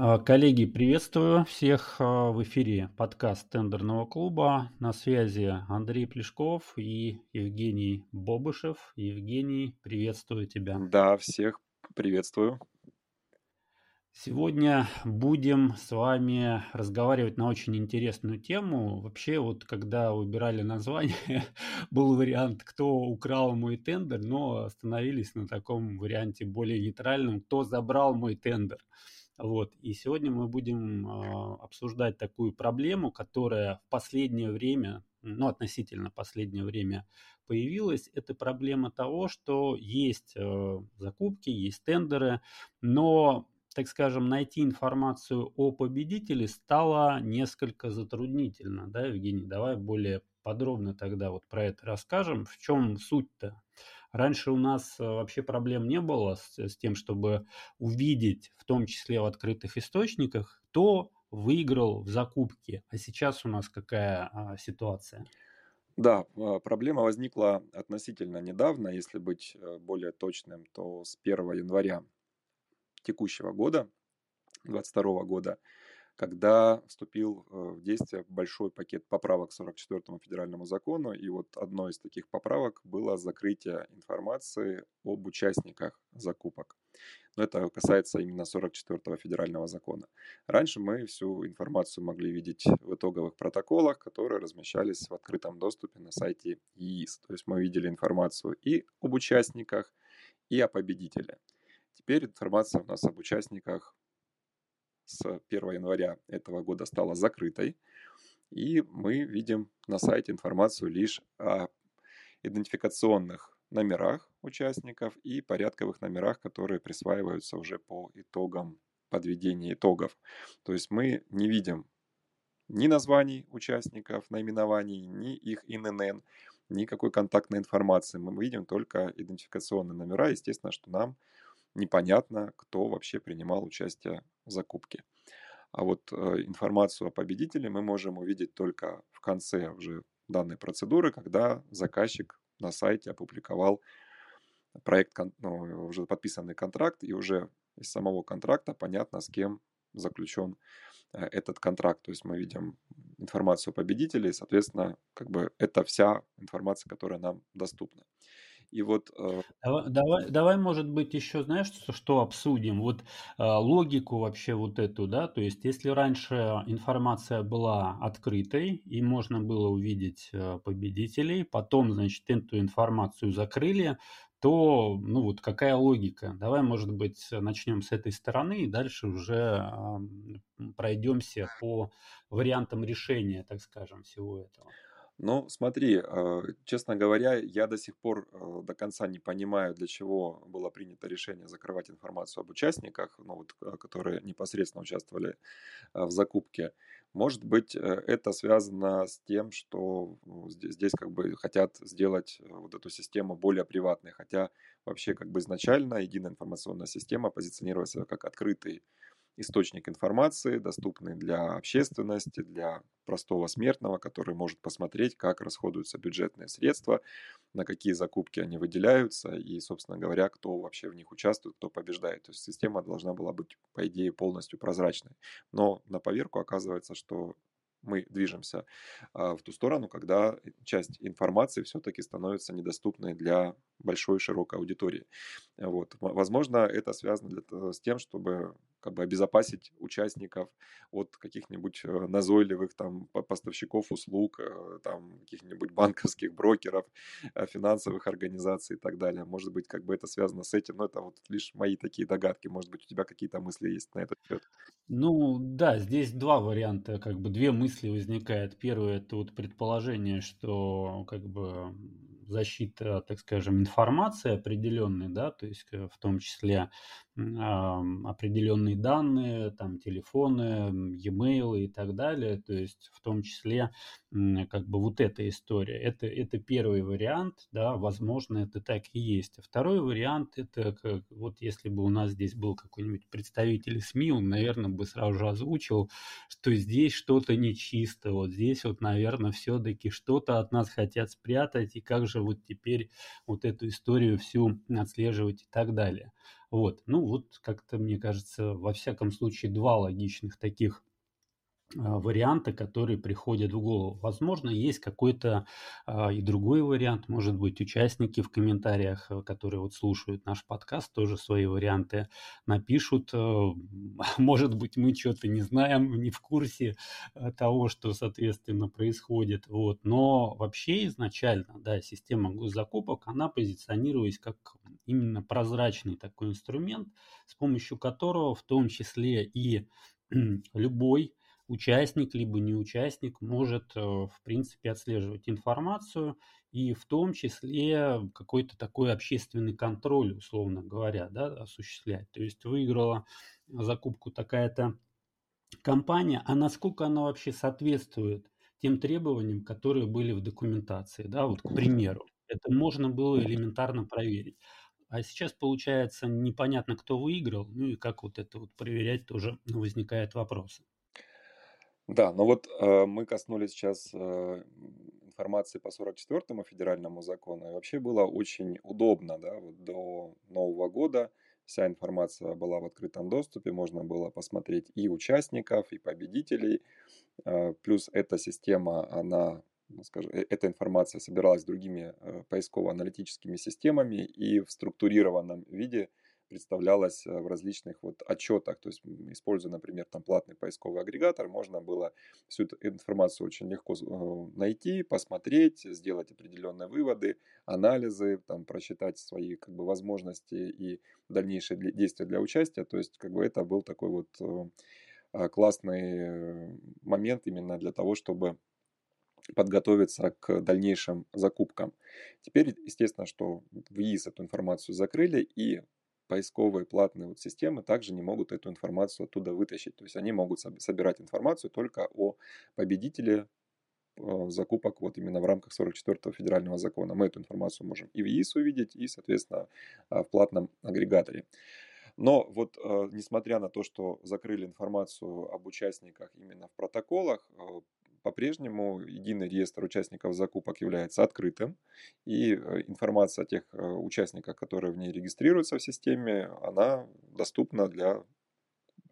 А, коллеги, приветствую всех а, в эфире подкаст тендерного клуба. На связи Андрей Плешков и Евгений Бобышев. Евгений, приветствую тебя. Да, всех приветствую. Сегодня будем с вами разговаривать на очень интересную тему. Вообще, вот когда выбирали название, был вариант, кто украл мой тендер, но остановились на таком варианте более нейтральном, кто забрал мой тендер. Вот. И сегодня мы будем э, обсуждать такую проблему, которая в последнее время, ну, относительно последнее время появилась. Это проблема того, что есть э, закупки, есть тендеры, но так скажем, найти информацию о победителе стало несколько затруднительно, да, Евгений? Давай более подробно тогда вот про это расскажем. В чем суть-то? Раньше у нас э, вообще проблем не было с, с тем, чтобы увидеть, в том числе в открытых источниках, кто выиграл в закупке. А сейчас у нас какая а, ситуация? Да, а, проблема возникла относительно недавно, если быть э, более точным, то с 1 января текущего года, 2022 года, когда вступил э, в действие большой пакет поправок к 44-му федеральному закону. И вот одной из таких поправок было закрытие информации об участниках закупок. Но это касается именно 44-го федерального закона. Раньше мы всю информацию могли видеть в итоговых протоколах, которые размещались в открытом доступе на сайте ЕИС. То есть мы видели информацию и об участниках, и о победителе. Теперь информация у нас об участниках с 1 января этого года стала закрытой, и мы видим на сайте информацию лишь о идентификационных номерах участников и порядковых номерах, которые присваиваются уже по итогам подведения итогов. То есть мы не видим ни названий участников, наименований, ни их ИНН, никакой контактной информации. Мы видим только идентификационные номера. Естественно, что нам непонятно, кто вообще принимал участие в закупке. А вот э, информацию о победителе мы можем увидеть только в конце уже данной процедуры, когда заказчик на сайте опубликовал проект, ну, уже подписанный контракт, и уже из самого контракта понятно, с кем заключен э, этот контракт. То есть мы видим информацию о победителе, и, соответственно, как бы это вся информация, которая нам доступна. И вот... Э, давай, давай, давай, может быть, еще, знаешь, что, что обсудим? Вот э, логику вообще вот эту, да, то есть если раньше информация была открытой и можно было увидеть э, победителей, потом, значит, эту информацию закрыли, то, ну вот какая логика? Давай, может быть, начнем с этой стороны и дальше уже пройдемся по вариантам решения, так скажем, всего этого. Ну, смотри, э, честно говоря, я до сих пор э, до конца не понимаю, для чего было принято решение закрывать информацию об участниках, ну, вот, э, которые непосредственно участвовали в закупке. Может быть, это связано с тем, что ну, здесь, как бы хотят сделать вот эту систему более приватной, хотя вообще как бы изначально единая информационная система позиционировалась как открытый источник информации, доступный для общественности, для простого смертного, который может посмотреть, как расходуются бюджетные средства, на какие закупки они выделяются и, собственно говоря, кто вообще в них участвует, кто побеждает. То есть система должна была быть, по идее, полностью прозрачной. Но на поверку оказывается, что мы движемся а, в ту сторону, когда часть информации все-таки становится недоступной для большой широкой аудитории. Вот. Возможно, это связано для, с тем, чтобы как бы обезопасить участников от каких-нибудь э, назойливых там поставщиков услуг, э, там каких-нибудь банковских брокеров, э, финансовых организаций и так далее. Может быть, как бы это связано с этим, но это вот лишь мои такие догадки. Может быть, у тебя какие-то мысли есть на этот счет? Ну да, здесь два варианта, как бы две мысли возникает. Первое это вот предположение, что как бы защита, так скажем, информации определенной, да, то есть в том числе определенные данные, там телефоны, e-mail и так далее, то есть в том числе как бы вот эта история. Это, это первый вариант, да, возможно, это так и есть. А второй вариант, это как, вот если бы у нас здесь был какой-нибудь представитель СМИ, он, наверное, бы сразу же озвучил, что здесь что-то нечисто, вот здесь вот, наверное, все-таки что-то от нас хотят спрятать, и как же вот теперь вот эту историю всю отслеживать и так далее. Вот, ну вот как-то, мне кажется, во всяком случае, два логичных таких варианты, которые приходят в голову. Возможно, есть какой-то а, и другой вариант. Может быть, участники в комментариях, э, которые вот слушают наш подкаст, тоже свои варианты напишут. Э, может быть, мы что-то не знаем, не в курсе э, того, что, соответственно, происходит. Вот. Но вообще изначально, да, система госзакупок, она позиционировалась как именно прозрачный такой инструмент, с помощью которого в том числе и любой участник либо не участник может, э, в принципе, отслеживать информацию и в том числе какой-то такой общественный контроль, условно говоря, да, осуществлять. То есть выиграла закупку такая-то компания, а насколько она вообще соответствует тем требованиям, которые были в документации, да, вот к примеру. Это можно было элементарно проверить. А сейчас, получается, непонятно, кто выиграл, ну и как вот это вот проверять тоже возникает вопросы. Да, но вот э, мы коснулись сейчас э, информации по 44-му федеральному закону, и вообще было очень удобно, да, вот до Нового года. Вся информация была в открытом доступе, можно было посмотреть и участников, и победителей, э, плюс эта система, она, ну, скажем, э, эта информация собиралась другими э, поисково-аналитическими системами и в структурированном виде – представлялось э, в различных вот отчетах. То есть, используя, например, там платный поисковый агрегатор, можно было всю эту информацию очень легко э, найти, посмотреть, сделать определенные выводы, анализы, там, просчитать свои как бы, возможности и дальнейшие действия для участия. То есть, как бы это был такой вот э, а, классный момент именно для того, чтобы подготовиться к дальнейшим закупкам. Теперь, естественно, что в ИИС эту информацию закрыли, и поисковые платные вот системы также не могут эту информацию оттуда вытащить. То есть они могут собирать информацию только о победителе э, закупок вот именно в рамках 44-го федерального закона. Мы эту информацию можем и в ИИС увидеть, и, соответственно, э, в платном агрегаторе. Но вот э, несмотря на то, что закрыли информацию об участниках именно в протоколах, по-прежнему единый реестр участников закупок является открытым, и э, информация о тех э, участниках, которые в ней регистрируются в системе, она доступна для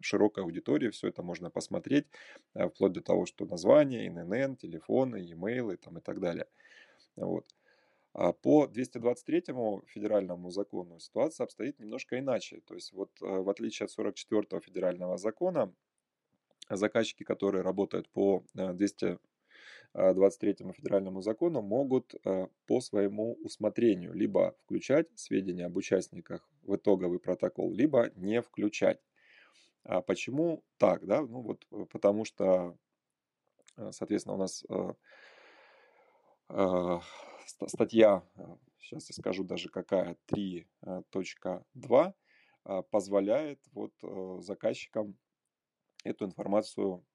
широкой аудитории, все это можно посмотреть, э, вплоть до того, что название, ИНН, телефоны, e-mail там, и так далее. Вот. А по 223 федеральному закону ситуация обстоит немножко иначе. То есть вот в отличие от 44 федерального закона, заказчики, которые работают по 223 э, федеральному закону, могут э, по своему усмотрению либо включать сведения об участниках в итоговый протокол, либо не включать. А почему так? Да? Ну вот э, потому что, соответственно, у нас статья, сейчас я скажу даже какая, 3.2, позволяет вот заказчикам эту информацию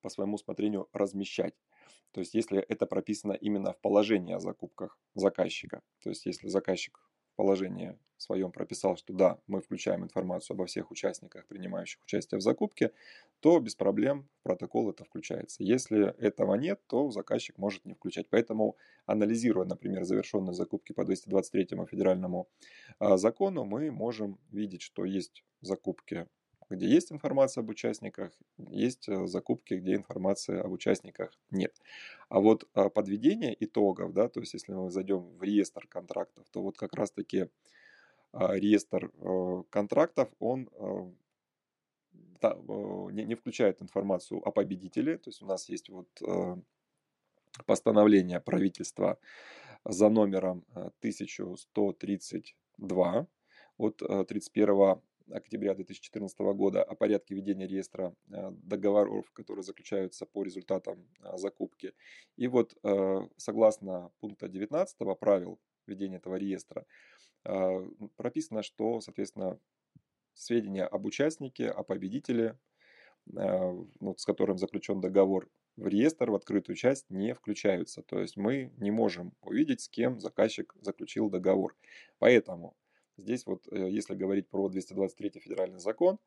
по своему усмотрению размещать. То есть, если это прописано именно в положении о закупках заказчика, то есть, если заказчик в положении своем прописал, что да, мы включаем информацию обо всех участниках, принимающих участие в закупке, то без проблем в протокол это включается. Если этого нет, то заказчик может не включать. Поэтому, анализируя, например, завершенные закупки по 223 федеральному а, закону, мы можем видеть, что есть закупки где есть информация об участниках, есть э, закупки, где информации об участниках нет. А вот а, подведение итогов, да, то есть если мы зайдем в реестр контрактов, то вот как раз-таки а, реестр э, контрактов, он э, не включает информацию о победителе, то есть у нас есть вот постановление правительства за номером 1132 от 31 октября 2014 года о порядке ведения реестра э, договоров, которые заключаются по результатам э, закупки. И вот э, согласно пункта 19 правил ведения этого реестра прописано, что, соответственно, сведения об участнике, о победителе, ну, с которым заключен договор, в реестр, в открытую часть не включаются. То есть мы не можем увидеть, с кем заказчик заключил договор. Поэтому Здесь вот, э, если говорить про 223 федеральный закон,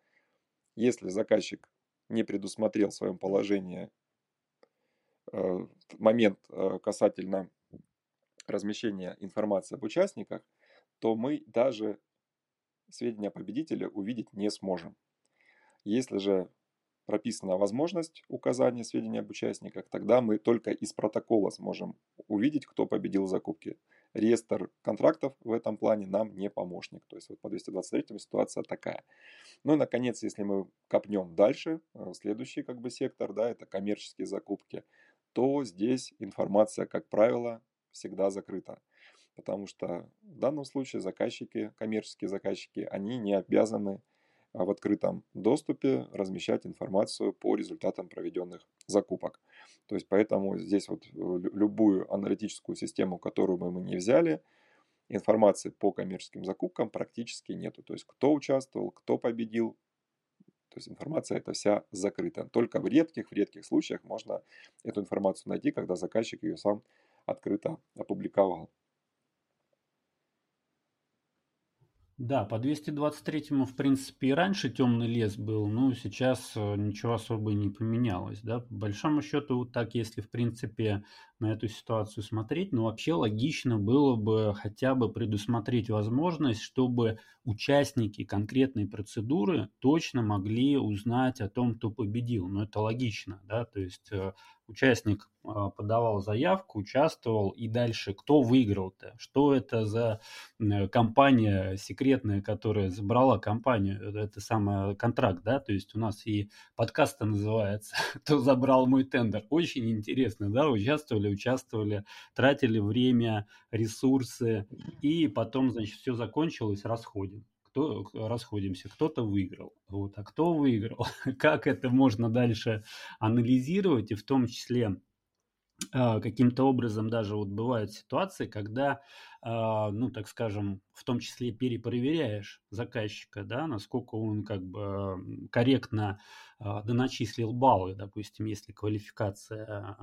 если заказчик не предусмотрел в своем положении э, момент э, касательно размещения информации об участниках, то мы даже сведения о победителе увидеть не сможем. Если же прописана возможность указания сведений об участниках, тогда мы только из протокола сможем увидеть, кто победил в закупке. Реестр контрактов в этом плане нам не помощник. То есть вот по 223 ситуация такая. Ну и, наконец, если мы копнем дальше, э, следующий как бы сектор, да, это коммерческие закупки, то здесь информация, как правило, всегда закрыта. Потому что в данном случае заказчики, коммерческие заказчики, они не обязаны а, в открытом доступе размещать информацию по результатам проведенных закупок. То есть поэтому здесь вот э, любую аналитическую систему, которую мы не взяли, информации по коммерческим закупкам практически нету. То есть кто участвовал, кто победил, то есть информация эта вся закрыта. Только в редких, в редких случаях можно эту информацию найти, когда заказчик ее сам открыто опубликовал. Да, по 223-му, в принципе, и раньше темный лес был, но сейчас э, ничего особо не поменялось, да. По большому счету, вот так, если, в принципе, на эту ситуацию смотреть, но вообще логично было бы хотя бы предусмотреть возможность, чтобы участники конкретной процедуры точно могли узнать о том, кто победил. Но это логично, да, то есть э, участник а, подавал заявку, участвовал, и дальше кто выиграл-то? Что это за компания секретная, которая забрала компанию? Это самый контракт, да? То есть у нас и подкаст называется «Кто забрал мой тендер?» Очень интересно, да? Участвовали, участвовали, тратили время, ресурсы, и потом, значит, все закончилось, расходим кто расходимся, кто-то выиграл. Вот. А кто выиграл? Как это можно дальше анализировать? И в том числе а, каким-то образом даже вот бывают ситуации, когда, ну, так скажем, в том числе перепроверяешь заказчика, да, насколько он как бы корректно а, доначислил баллы, допустим, если квалификация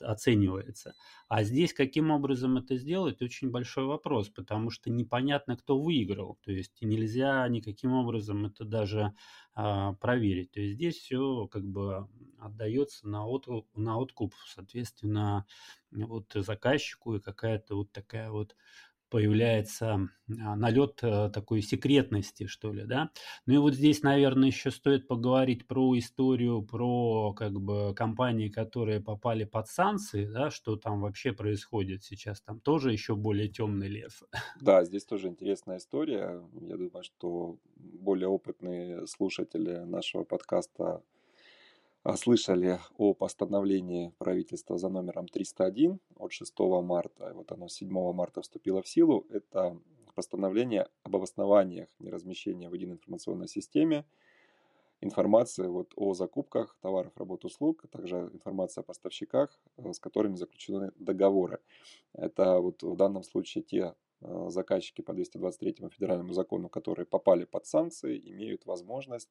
оценивается. А здесь каким образом это сделать, очень большой вопрос, потому что непонятно, кто выиграл, то есть нельзя никаким образом это даже проверить. То есть здесь все как бы отдается на, откуп, на откуп, соответственно, вот заказчику и какая-то вот такая вот появляется а, налет э, такой секретности, что ли, да. Ну и вот здесь, наверное, еще стоит поговорить про историю, про как бы компании, которые попали под санкции, да, что там вообще происходит сейчас, там тоже еще более темный лес. Да, здесь тоже интересная история. Я думаю, что более опытные слушатели нашего подкаста слышали о постановлении правительства за номером 301 от 6 марта, вот оно 7 марта вступило в силу, это постановление об обоснованиях неразмещения в единой информационной системе информации вот о закупках товаров, работ, услуг, а также информация о поставщиках, э, с которыми заключены договоры. Это вот в данном случае те э, заказчики по 223 федеральному закону, которые попали под санкции, имеют возможность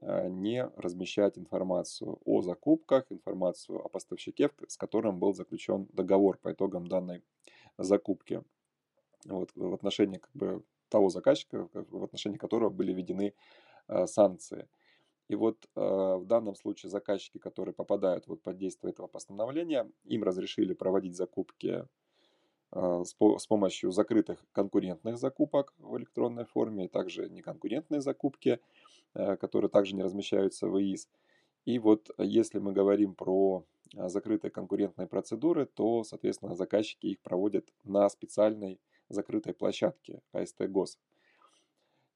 не размещать информацию о закупках, информацию о поставщике, с которым был заключен договор по итогам данной закупки. Вот, в отношении как бы, того заказчика, в отношении которого были введены э, санкции. И вот э, в данном случае заказчики, которые попадают вот под действие этого постановления, им разрешили проводить закупки э, с, по, с помощью закрытых конкурентных закупок в электронной форме, также неконкурентные закупки – которые также не размещаются в ИИС. И вот э, если мы говорим про э, закрытые конкурентные процедуры, то, соответственно, заказчики их проводят на специальной закрытой площадке АСТ ГОС.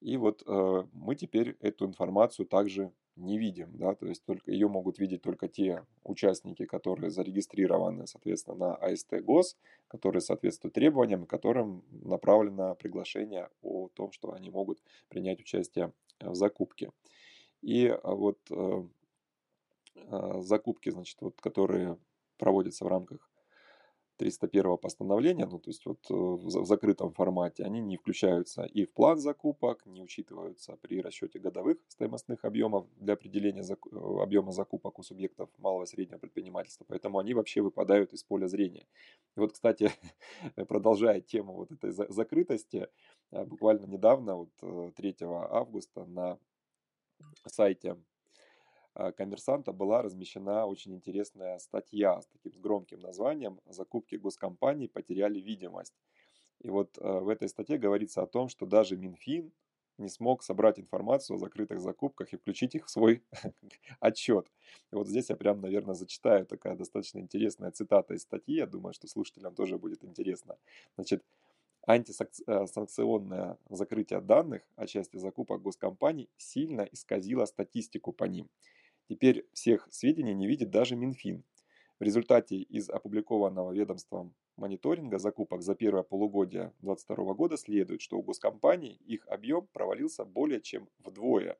И вот э, мы теперь эту информацию также не видим, да, то есть только ее могут видеть только те участники, которые зарегистрированы, соответственно, на АСТ ГОС, которые соответствуют требованиям, которым направлено приглашение о том, что они могут принять участие в закупке. И а, вот э, закупки, значит, вот, которые проводятся в рамках 301 постановления, ну то есть вот э, в закрытом формате, они не включаются и в план закупок, не учитываются при расчете годовых стоимостных объемов для определения зак... Э, объема закупок у субъектов малого и среднего предпринимательства, поэтому они вообще выпадают из поля зрения. И вот, кстати, продолжая тему вот этой закрытости, э, буквально недавно, вот 3 августа на сайте коммерсанта была размещена очень интересная статья с таким громким названием «Закупки госкомпаний потеряли видимость». И вот в этой статье говорится о том, что даже Минфин не смог собрать информацию о закрытых закупках и включить их в свой отчет. И вот здесь я прям, наверное, зачитаю такая достаточно интересная цитата из статьи. Я думаю, что слушателям тоже будет интересно. Значит, антисанкционное закрытие данных о части закупок госкомпаний сильно исказило статистику по ним. Теперь всех сведений не видит даже Минфин. В результате из опубликованного ведомством мониторинга закупок за первое полугодие 2022 года следует, что у госкомпаний их объем провалился более чем вдвое.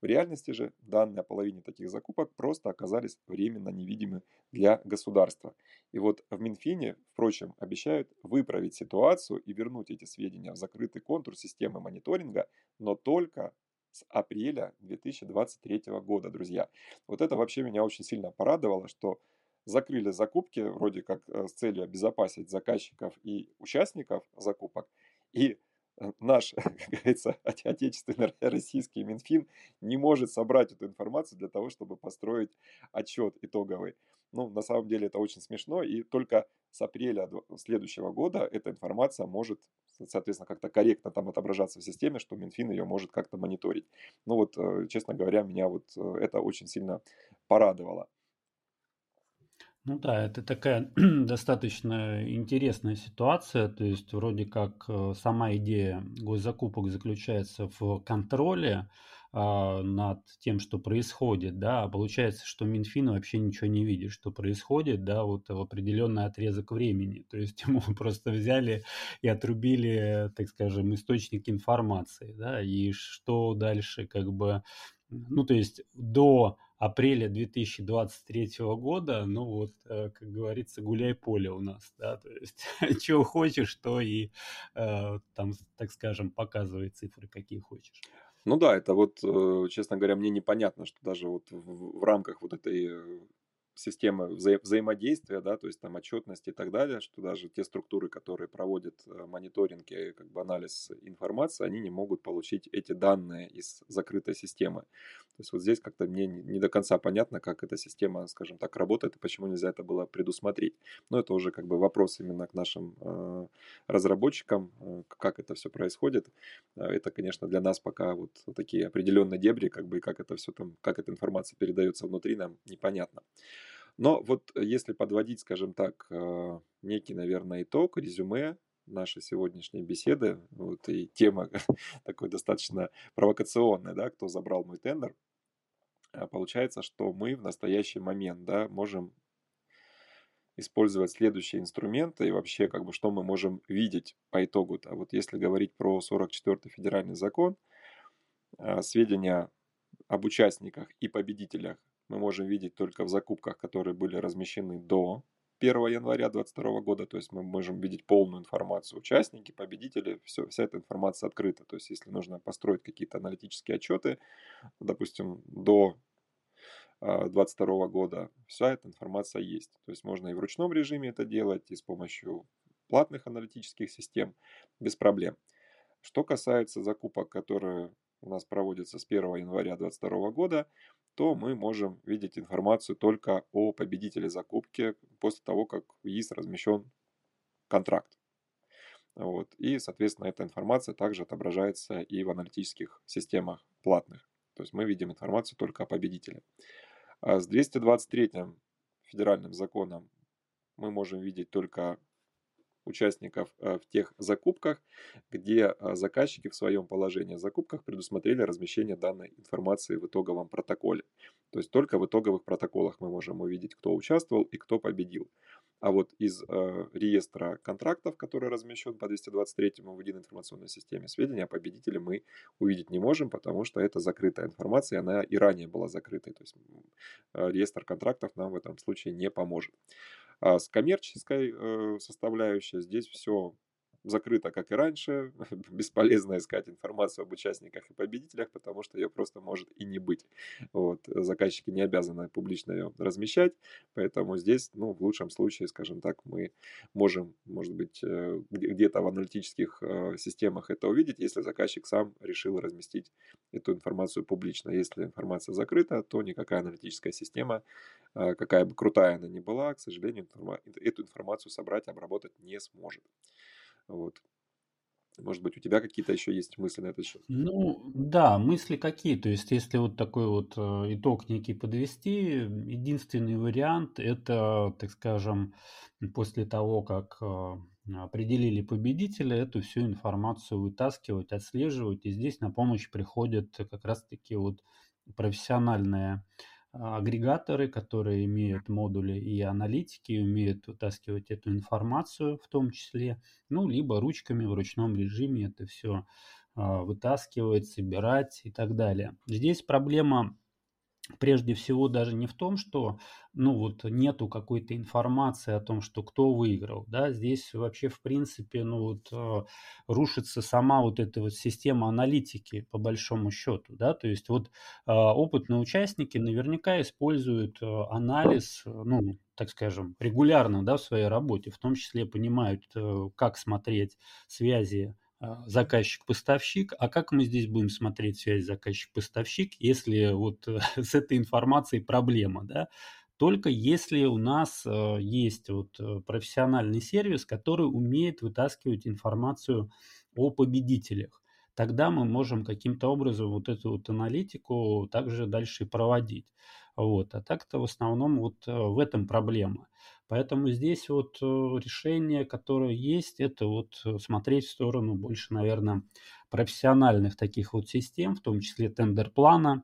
В реальности же данные о половине таких закупок просто оказались временно невидимы для государства. И вот в Минфине, впрочем, обещают выправить ситуацию и вернуть эти сведения в закрытый контур системы мониторинга, но только с апреля 2023 года, друзья. Вот это вообще меня очень сильно порадовало, что закрыли закупки вроде как э, с целью обезопасить заказчиков и участников закупок. И э, наш, как говорится, отечественный российский Минфин не может собрать эту информацию для того, чтобы построить отчет итоговый. Ну, на самом деле это очень смешно, и только с апреля следующего года эта информация может, соответственно, как-то корректно там отображаться в системе, что Минфин ее может как-то мониторить. Ну вот, э, честно говоря, меня вот это очень сильно порадовало. Ну да, это такая достаточно интересная ситуация. То есть вроде как э, сама идея госзакупок заключается в контроле над тем, что происходит, да, а получается, что Минфин вообще ничего не видит, что происходит, да, вот в определенный отрезок времени. То есть ему просто взяли и отрубили, так скажем, источник информации, да, и что дальше как бы, ну то есть до апреля 2023 года, ну вот, э, как говорится, гуляй поле у нас, да, то есть чего хочешь, то и э, там, так скажем, показывай цифры, какие хочешь. Ну да, это вот, э, честно говоря, мне непонятно, что даже вот в, в рамках вот этой системы вза взаимодействия, да, то есть там отчетности и так далее, что даже те структуры, которые проводят э, мониторинг и как бы анализ информации, они не могут получить эти данные из закрытой системы. То есть вот здесь как-то мне не до конца понятно, как эта система, скажем так, работает и почему нельзя это было предусмотреть. Но это уже как бы вопрос именно к нашим э, разработчикам, э, как это все происходит. Э, это, конечно, для нас пока вот такие определенные дебри, как бы, и как это все там, как эта информация передается внутри, нам непонятно. Но вот если подводить, скажем так, э, некий, наверное, итог, резюме нашей сегодняшней беседы, вот и тема такой достаточно провокационная, да, кто забрал мой тендер, а получается, что мы в настоящий момент, да, можем использовать следующие инструменты и вообще как бы что мы можем видеть по итогу. -то. Вот если говорить про 44-й федеральный закон, а, сведения об участниках и победителях мы можем видеть только в закупках, которые были размещены до 1 января 2022 года, то есть мы можем видеть полную информацию участники, победители, все, вся эта информация открыта. То есть если нужно построить какие-то аналитические отчеты, допустим, до 2022 года, вся эта информация есть. То есть можно и в ручном режиме это делать, и с помощью платных аналитических систем без проблем. Что касается закупок, которые у нас проводятся с 1 января 2022 года, то мы можем видеть информацию только о победителе закупки после того, как в ИИС размещен контракт. Вот. И, соответственно, эта информация также отображается и в аналитических системах платных. То есть мы видим информацию только о победителе. А с 223 федеральным законом мы можем видеть только участников э, в тех закупках, где э, заказчики в своем положении о закупках предусмотрели размещение данной информации в итоговом протоколе. То есть только в итоговых протоколах мы можем увидеть, кто участвовал и кто победил. А вот из э, реестра контрактов, который размещен по 223 в единой информационной системе, сведения о победителе мы увидеть не можем, потому что это закрытая информация, она и ранее была закрытой. То есть э, реестр контрактов нам в этом случае не поможет. А с коммерческой э, составляющей. Здесь все закрыто, как и раньше. Бесполезно искать информацию об участниках и победителях, потому что ее просто может и не быть. Вот. Заказчики не обязаны публично ее размещать, поэтому здесь, ну, в лучшем случае, скажем так, мы можем, может быть, э, где-то в аналитических э, системах это увидеть, если заказчик сам решил разместить эту информацию публично. Если информация закрыта, то никакая аналитическая система, э, какая бы крутая она ни была, к сожалению, эту информацию собрать обработать не сможет. Вот. Может быть, у тебя какие-то еще есть мысли на этот счет? Ну, да, мысли какие. То есть, если вот такой вот э, итог некий подвести, единственный вариант это, так скажем, после того, как э, определили победителя, эту всю информацию вытаскивать, отслеживать. И здесь на помощь приходят как раз-таки вот профессиональные агрегаторы, которые имеют модули и аналитики, умеют вытаскивать эту информацию в том числе, ну, либо ручками в ручном режиме это все а, вытаскивать, собирать и так далее. Здесь проблема прежде всего даже не в том, что ну вот нету какой-то информации о том, что кто выиграл, да, здесь вообще в принципе ну вот э, рушится сама вот эта вот система аналитики по большому счету, да, то есть вот э, опытные участники наверняка используют э, анализ, ну так скажем, регулярно, да, в своей работе, в том числе понимают, как смотреть связи заказчик-поставщик, а как мы здесь будем смотреть связь заказчик-поставщик, если вот с этой информацией проблема, да? Только если у нас э, есть вот э, профессиональный сервис, который умеет вытаскивать информацию о победителях, тогда мы можем каким-то образом вот эту вот аналитику также дальше проводить. Вот. А так-то в основном вот э, в этом проблема. Поэтому здесь вот э, решение, которое есть, это вот э, смотреть в сторону больше, наверное, профессиональных таких вот систем, в том числе тендер-плана,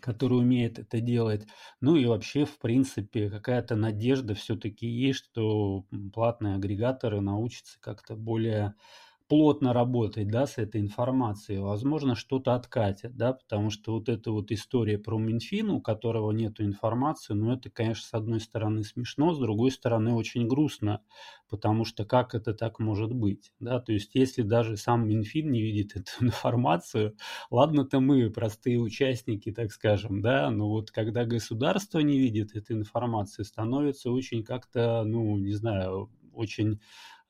который умеет это делать. Ну и вообще, в принципе, какая-то надежда все-таки есть, что платные агрегаторы научатся как-то более плотно работать, да, с этой информацией, возможно, что-то откатят, да, потому что вот эта вот история про Минфин, у которого нету информации, ну, это, конечно, с одной стороны смешно, с другой стороны очень грустно, потому что как это так может быть, да, то есть если даже сам Минфин не видит эту информацию, ладно-то мы, простые участники, так скажем, да, но вот когда государство не видит эту информацию, становится очень как-то, ну, не знаю, очень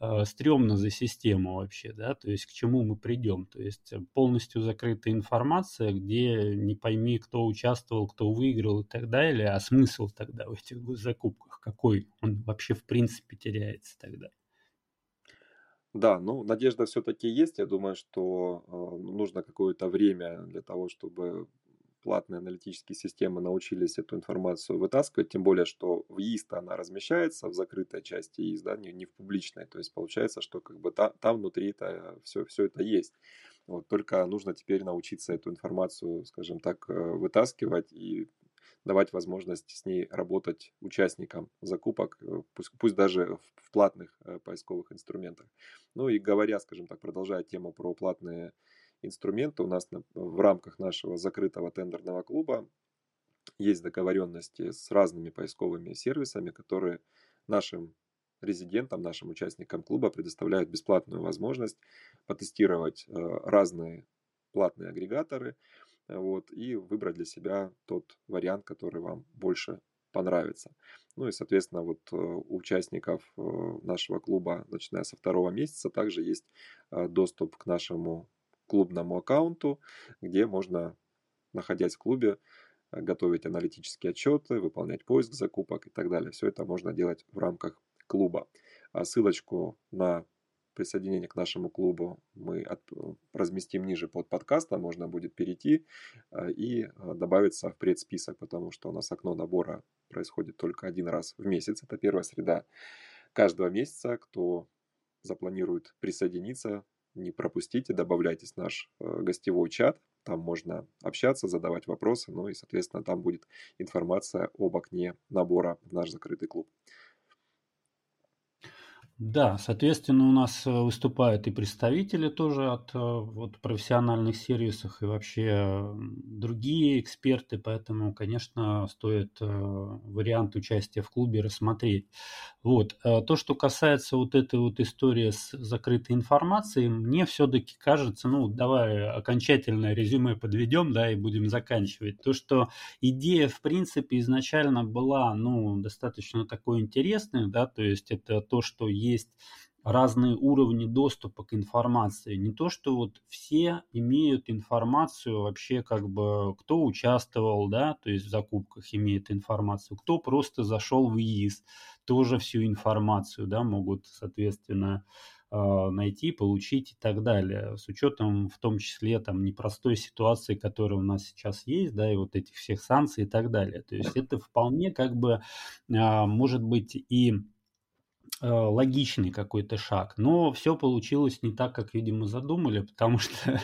э, стрёмно за систему вообще, да, то есть к чему мы придем, то есть э, полностью закрытая информация, где не пойми, кто участвовал, кто выиграл и так далее, а смысл тогда в этих закупках какой, он вообще в принципе теряется тогда. Да, ну, надежда все-таки есть. Я думаю, что э, нужно какое-то время для того, чтобы платные аналитические системы научились эту информацию вытаскивать, тем более, что в ИИС она размещается в закрытой части ИИС, да, не, не в публичной. То есть получается, что как бы та, там внутри это все, все это есть. Вот, только нужно теперь научиться эту информацию, скажем так, э, вытаскивать и давать возможность с ней работать участникам закупок, э, пусть, пусть даже в платных э, поисковых инструментах. Ну и говоря, скажем так, продолжая тему про платные инструменты у нас в рамках нашего закрытого тендерного клуба есть договоренности с разными поисковыми сервисами, которые нашим резидентам, нашим участникам клуба предоставляют бесплатную возможность потестировать э, разные платные агрегаторы вот, и выбрать для себя тот вариант, который вам больше понравится. Ну и, соответственно, вот э, у участников э, нашего клуба, начиная со второго месяца, также есть доступ к нашему клубному аккаунту, где можно, находясь в клубе, э, готовить аналитические отчеты, выполнять поиск закупок и так далее. Все это можно делать в рамках клуба. А ссылочку на присоединение к нашему клубу мы от, э, разместим ниже под подкастом, можно будет перейти э, и добавиться в предсписок, потому что у нас окно набора происходит только один раз в месяц, это первая среда каждого месяца, кто запланирует присоединиться, не пропустите, добавляйтесь в наш э, гостевой чат, там можно общаться, задавать вопросы, ну и, соответственно, там будет информация об окне набора в наш закрытый клуб. Да, соответственно, у нас э, выступают и представители тоже от э, вот, профессиональных сервисов, и вообще другие эксперты, поэтому, конечно, стоит э, вариант участия в клубе рассмотреть. Вот. То, что касается вот этой вот истории с закрытой информацией, мне все-таки кажется, ну, давай окончательное резюме подведем, да, и будем заканчивать. То, что идея, в принципе, изначально была, ну, достаточно такой интересной, да, то есть это то, что есть разные уровни доступа к информации. Не то, что вот все имеют информацию вообще, как бы, кто участвовал, да, то есть в закупках имеет информацию, кто просто зашел в ИИС, тоже всю информацию, да, могут, соответственно, а, найти, получить и так далее. С учетом в том числе там непростой ситуации, которая у нас сейчас есть, да, и вот этих всех санкций и так далее. То есть это вполне как бы а, может быть и Э, логичный какой-то шаг. Но все получилось не так, как, видимо, задумали, потому что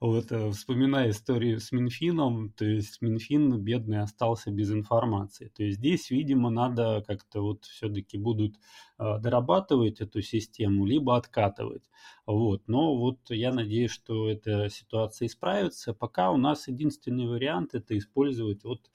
вот э, вспоминая историю с Минфином, то есть Минфин бедный остался без информации. То есть здесь, видимо, надо как-то вот все-таки будут э, дорабатывать эту систему, либо откатывать. Вот. Но вот я надеюсь, что эта ситуация исправится. Пока у нас единственный вариант это использовать вот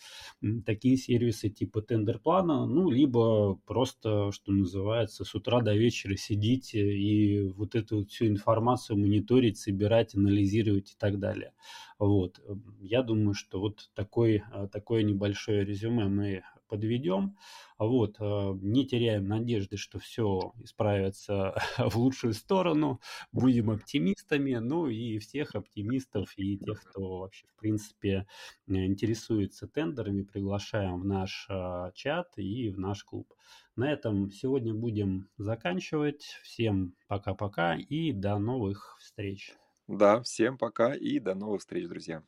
такие сервисы типа тендер-плана, ну, либо просто, что называется, с утра до вечера сидеть и вот эту вот всю информацию мониторить, собирать, анализировать и так далее. Вот. Я думаю, что вот такой, такое небольшое резюме мы подведем. Вот, э, не теряем надежды, что все исправится в лучшую сторону, будем оптимистами, ну и всех оптимистов и тех, кто вообще, в принципе, интересуется тендерами, приглашаем в наш э, чат и в наш клуб. На этом сегодня будем заканчивать. Всем пока-пока и до новых встреч. Да, всем пока и до новых встреч, друзья.